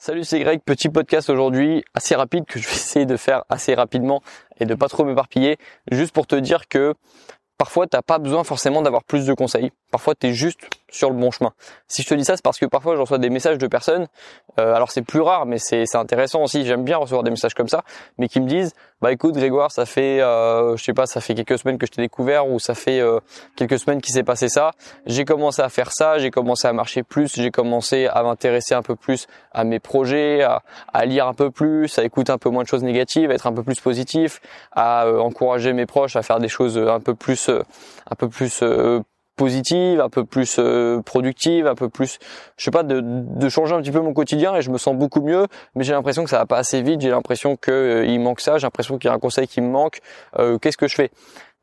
Salut, c'est Greg. Petit podcast aujourd'hui, assez rapide que je vais essayer de faire assez rapidement et de pas trop m'éparpiller, juste pour te dire que parfois t'as pas besoin forcément d'avoir plus de conseils. Parfois tu es juste sur le bon chemin. Si je te dis ça, c'est parce que parfois je reçois des messages de personnes. Euh, alors c'est plus rare, mais c'est intéressant aussi. J'aime bien recevoir des messages comme ça, mais qui me disent bah écoute Grégoire, ça fait euh, je sais pas, ça fait quelques semaines que je t'ai découvert ou ça fait euh, quelques semaines qu'il s'est passé ça. J'ai commencé à faire ça, j'ai commencé à marcher plus, j'ai commencé à m'intéresser un peu plus à mes projets, à, à, lire un peu plus, à écouter un peu moins de choses négatives, à être un peu plus positif, à euh, encourager mes proches à faire des choses un peu plus un peu plus positive, un peu plus euh, productive, un peu plus, je sais pas, de, changer un petit peu mon quotidien et je me sens beaucoup mieux. Mais j'ai l'impression que ça va pas assez vite. J'ai l'impression que euh, il manque ça. J'ai l'impression qu'il y a un conseil qui me manque. Euh, Qu'est-ce que je fais?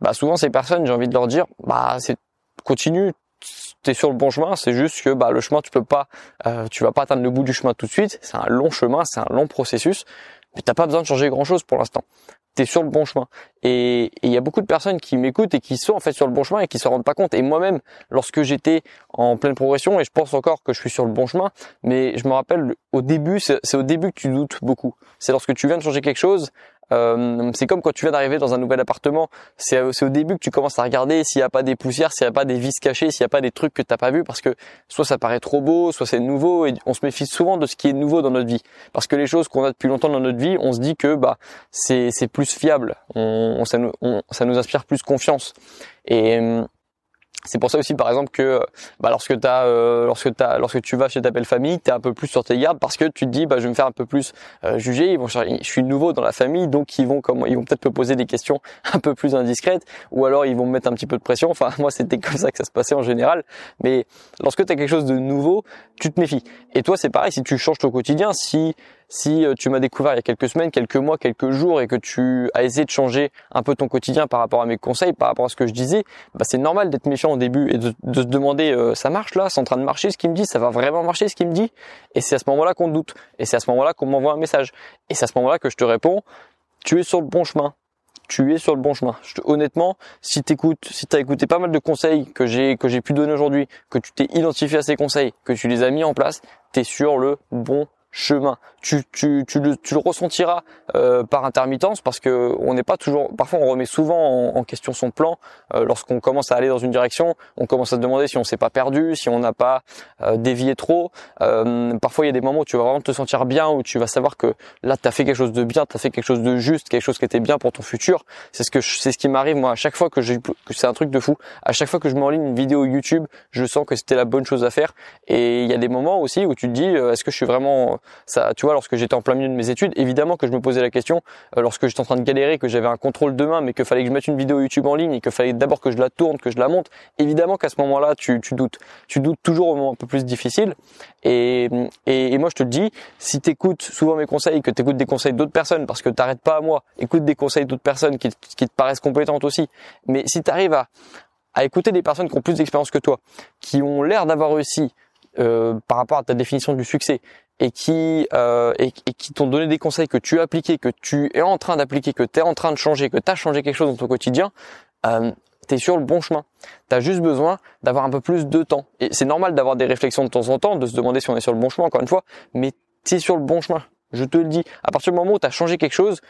Bah souvent ces personnes, j'ai envie de leur dire, bah c'est continue. T'es sur le bon chemin, c'est juste que bah le chemin tu peux pas, tu vas pas atteindre le bout du chemin tout de suite. C'est un long chemin, c'est un long processus, mais t'as pas besoin de changer grand chose pour l'instant tu es sur le bon chemin. Et il y a beaucoup de personnes qui m'écoutent et qui sont en fait sur le bon chemin et qui se rendent pas compte. Et moi-même, lorsque j'étais en pleine progression, et je pense encore que je suis sur le bon chemin, mais je me rappelle au début, c'est au début que tu doutes beaucoup. C'est lorsque tu viens de changer quelque chose, euh, c'est comme quand tu viens d'arriver dans un nouvel appartement. C'est au début que tu commences à regarder s'il n'y a pas des poussières, s'il n'y a pas des vis cachées, s'il n'y a pas des trucs que t'as pas vu, parce que soit ça paraît trop beau, soit c'est nouveau, et on se méfie souvent de ce qui est nouveau dans notre vie, parce que les choses qu'on a depuis longtemps dans notre vie, on se dit que bah c'est plus fiable, on, ça, nous, ça nous inspire plus confiance. Et c'est pour ça aussi, par exemple, que bah, lorsque euh, lorsque lorsque tu vas chez ta belle famille, t'es un peu plus sur tes gardes parce que tu te dis, bah, je vais me faire un peu plus euh, juger. Ils vont, je suis nouveau dans la famille, donc ils vont, ils vont peut-être me poser des questions un peu plus indiscrètes, ou alors ils vont me mettre un petit peu de pression. Enfin, moi, c'était comme ça que ça se passait en général. Mais lorsque t'as quelque chose de nouveau, tu te méfies. Et toi, c'est pareil. Si tu changes ton quotidien, si si euh, tu m'as découvert il y a quelques semaines, quelques mois, quelques jours et que tu as essayé de changer un peu ton quotidien par rapport à mes conseils, par rapport à ce que je disais, bah c'est normal d'être méfiant au début et de, se demander euh, ça marche là, c'est en train de marcher ce qu'il me dit, ça va vraiment marcher ce qu'il me dit? Et c'est à ce moment-là qu'on doute. Et c'est à ce moment-là qu'on m'envoie un message. Et c'est à ce moment-là que je te réponds, tu es sur le bon chemin tu es sur le bon chemin. honnêtement, si t'écoutes, si t'as écouté pas mal de conseils que j'ai que j'ai pu donner aujourd'hui, que tu t'es identifié à ces conseils, que tu les as mis en place, tu es sur le bon chemin. Tu, tu, tu, le, tu le ressentiras euh, par intermittence parce que on n'est pas toujours. Parfois, on remet souvent en, question son plan euh, lorsqu'on commence à aller dans une direction. On commence à se demander si on s'est pas perdu, si on n'a pas euh, dévié trop. parfois, il y a des moments où tu vas vraiment te sentir bien, où tu vas savoir que là, tu as fait quelque chose de bien, tu as fait quelque chose de juste, quelque chose qui était bien pour ton futur. C'est ce que c'est ce qui m'arrive moi à chaque fois que j'ai que c'est un truc de fou. À chaque fois que je m'enligne une vidéo YouTube, je sens que c'était la bonne chose à faire. Et il y a des moments aussi où tu te dis, est-ce que je suis vraiment ça, tu vois, lorsque j'étais en plein milieu de mes études, évidemment que je me posais la question, euh, lorsque j'étais en train de galérer, que j'avais un contrôle de main, mais qu'il fallait que je mette une vidéo YouTube en ligne et qu'il fallait d'abord que je la tourne, que je la monte, évidemment qu'à ce moment-là, tu, tu doutes. Tu doutes toujours au moment un peu plus difficile. Et, et, moi, je te le dis, si tu écoutes souvent mes conseils, que tu écoutes des conseils d'autres personnes, parce que t'arrêtes pas à moi, écoute des conseils d'autres personnes qui, qui te paraissent compétentes aussi. Mais si tu arrives à, à écouter des personnes qui ont plus d'expérience que toi, qui ont l'air d'avoir réussi, euh, par rapport à ta définition du succès et qui euh, et, qui t'ont donné des conseils que tu as appliqués, que tu es en train d'appliquer, que tu es en train de changer, que tu as changé quelque chose dans ton quotidien, euh, tu es sur le bon chemin. Tu as juste besoin d'avoir un peu plus de temps. Et c'est normal d'avoir des réflexions de temps en temps, de se demander si on est sur le bon chemin encore une fois, mais tu es sur le bon chemin. Je te le dis, à partir du moment où tu as changé quelque chose,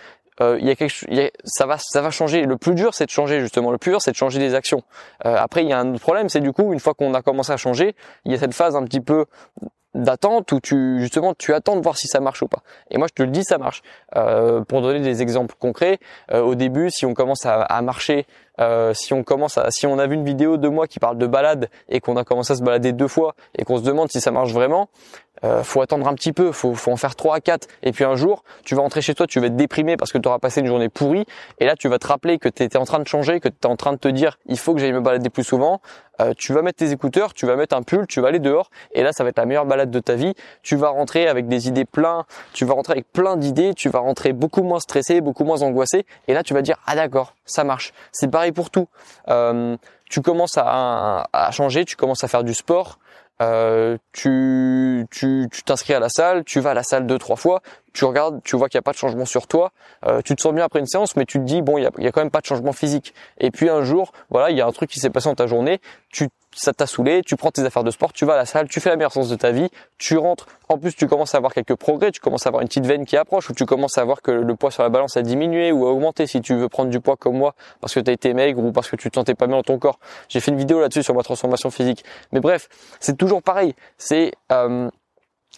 euh, y a quelque, y a, ça va, ça va changer. Le plus dur, c'est de changer justement. Le plus dur, c'est de changer des actions. Euh, après, il y a un autre problème, c'est du coup, une fois qu'on a commencé à changer, il y a cette phase un petit peu d'attente où tu justement tu attends de voir si ça marche ou pas. Et moi je te le dis ça marche. Euh, pour donner des exemples concrets, euh, au début si on commence à, à marcher euh, si on commence à, si on a vu une vidéo de moi qui parle de balade et qu'on a commencé à se balader deux fois et qu'on se demande si ça marche vraiment, euh, faut attendre un petit peu, faut, faut en faire trois à quatre. Et puis un jour tu vas rentrer chez toi, tu vas être déprimé parce que tu auras passé une journée pourrie. Et là tu vas te rappeler que tu étais en train de changer, que tu es en train de te dire il faut que j'aille me balader plus souvent. Euh, tu vas mettre tes écouteurs, tu vas mettre un pull, tu vas aller dehors. Et là ça va être la meilleure balade de ta vie. Tu vas rentrer avec des idées plein, tu vas rentrer avec plein d'idées, tu vas rentrer beaucoup moins stressé, beaucoup moins angoissé. Et là tu vas dire ah d'accord ça marche. C'est pareil pour tout. Euh, tu commences à, changer, tu commences à faire du sport, euh, tu tu t'inscris à la salle, tu vas à la salle deux trois fois, tu regardes, tu vois qu'il n'y a pas de changement sur toi, euh, tu te sens bien après une séance, mais tu te dis bon il y a, y a, quand même pas de changement physique. Et puis un jour, voilà, il y a un truc qui s'est passé dans ta journée, tu ça t'a saoulé, tu prends tes affaires de sport, tu vas à la salle, tu fais la meilleure séance de ta vie, tu rentres, en plus tu commences à avoir quelques progrès, tu commences à avoir une petite veine qui approche, ou tu commences à voir que le poids sur la balance a diminué ou a augmenté si tu veux prendre du poids comme moi parce que tu as été maigre ou parce que tu te sentais pas bien dans ton corps. J'ai fait une vidéo là-dessus sur ma transformation physique. Mais bref, c'est toujours pareil. C'est euh,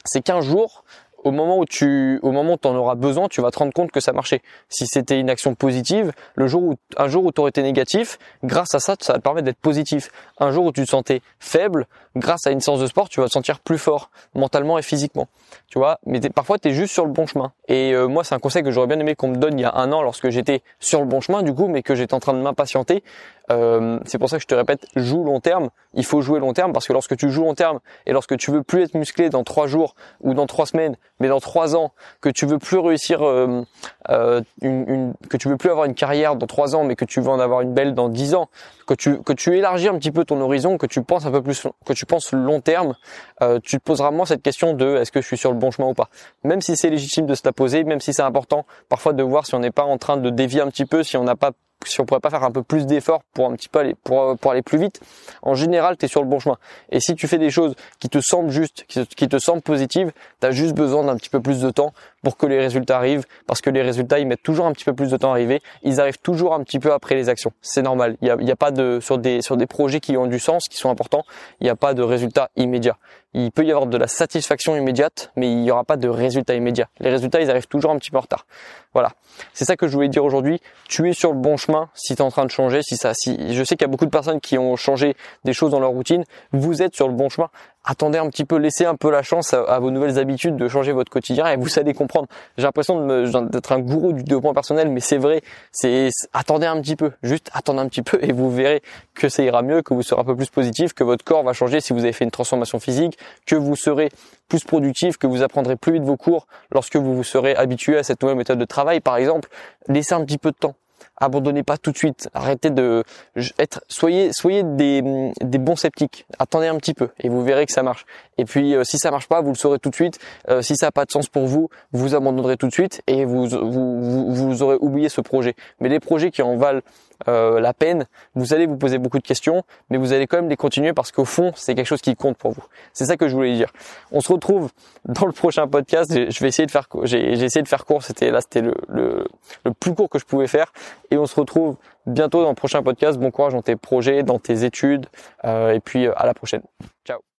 c'est qu'un jour, au moment où tu, au moment où en auras besoin, tu vas te rendre compte que ça marchait. Si c'était une action positive, le jour où, un jour où tu aurais été négatif, grâce à ça, ça va te permettre d'être positif. Un jour où tu te sentais faible, grâce à une séance de sport, tu vas te sentir plus fort, mentalement et physiquement. Tu vois, mais parfois tu es juste sur le bon chemin. Et euh, moi, c'est un conseil que j'aurais bien aimé qu'on me donne il y a un an lorsque j'étais sur le bon chemin, du coup, mais que j'étais en train de m'impatienter. Euh, c'est pour ça que je te répète, joue long terme. Il faut jouer long terme parce que lorsque tu joues long terme et lorsque tu veux plus être musclé dans trois jours ou dans trois semaines, mais dans trois ans, que tu veux plus réussir, euh, euh, une, que tu veux plus avoir une carrière dans trois ans, mais que tu veux en avoir une belle dans dix ans, que tu que tu élargis un petit peu ton horizon, que tu penses un peu plus, que tu penses long terme, euh, tu te poseras moins cette question de est-ce que je suis sur le bon chemin ou pas. Même si c'est légitime de se la poser, même si c'est important parfois de voir si on n'est pas en train de dévier un petit peu, si on n'a pas si on pourrait pas faire un peu plus d'efforts pour un petit peu aller pour, pour aller plus vite, en général, tu es sur le bon chemin. Et si tu fais des choses qui te semblent justes, qui, te semblent positives, tu as juste besoin d'un petit peu plus de temps pour que les résultats arrivent parce que les résultats, ils mettent toujours un petit peu plus de temps à arriver, ils arrivent toujours un petit peu après les actions. C'est normal. Il y a, pas de sur des sur des projets qui ont du sens, qui sont importants, il n'y a pas de résultats immédiats. Il peut y avoir de la satisfaction immédiate, mais il n'y aura pas de résultats immédiats. Les résultats, ils arrivent toujours un petit peu en retard. Voilà. C'est ça que je voulais dire aujourd'hui. Tu es sur le bon chemin si tu es en train de changer, si ça si je sais qu'il y a beaucoup de personnes qui ont changé des choses dans leur routine, vous êtes sur le bon chemin attendez un petit peu, laissez un peu la chance à, vos nouvelles habitudes de changer votre quotidien et vous allez comprendre. J'ai l'impression d'être un gourou du développement personnel, mais c'est vrai. C'est attendez un petit peu, juste attendez un petit peu et vous verrez que ça ira mieux, que vous serez un peu plus positif, que votre corps va changer si vous avez fait une transformation physique, que vous serez plus productif, que vous apprendrez plus vite vos cours lorsque vous vous serez habitué à cette nouvelle méthode de travail, par exemple. Laissez un petit peu de temps abandonnez pas tout de suite. Arrêtez de être, soyez, soyez des, des bons sceptiques. Attendez un petit peu et vous verrez que ça marche. Et puis euh, si ça marche pas, vous le saurez tout de suite. Euh, si ça n'a pas de sens pour vous, vous abandonnerez tout de suite et vous, vous, vous, aurez oublié ce projet. Mais les projets qui en valent euh, la peine, vous allez vous poser beaucoup de questions, mais vous allez quand même les continuer parce qu'au fond, c'est quelque chose qui compte pour vous. C'est ça que je voulais dire. On se retrouve dans le prochain podcast. Je vais essayer de faire, j'ai essayé de faire court. C'était là, c'était le, le, le plus court que je pouvais faire. Et on se retrouve bientôt dans le prochain podcast. Bon courage dans tes projets, dans tes études, euh, et puis à la prochaine. Ciao.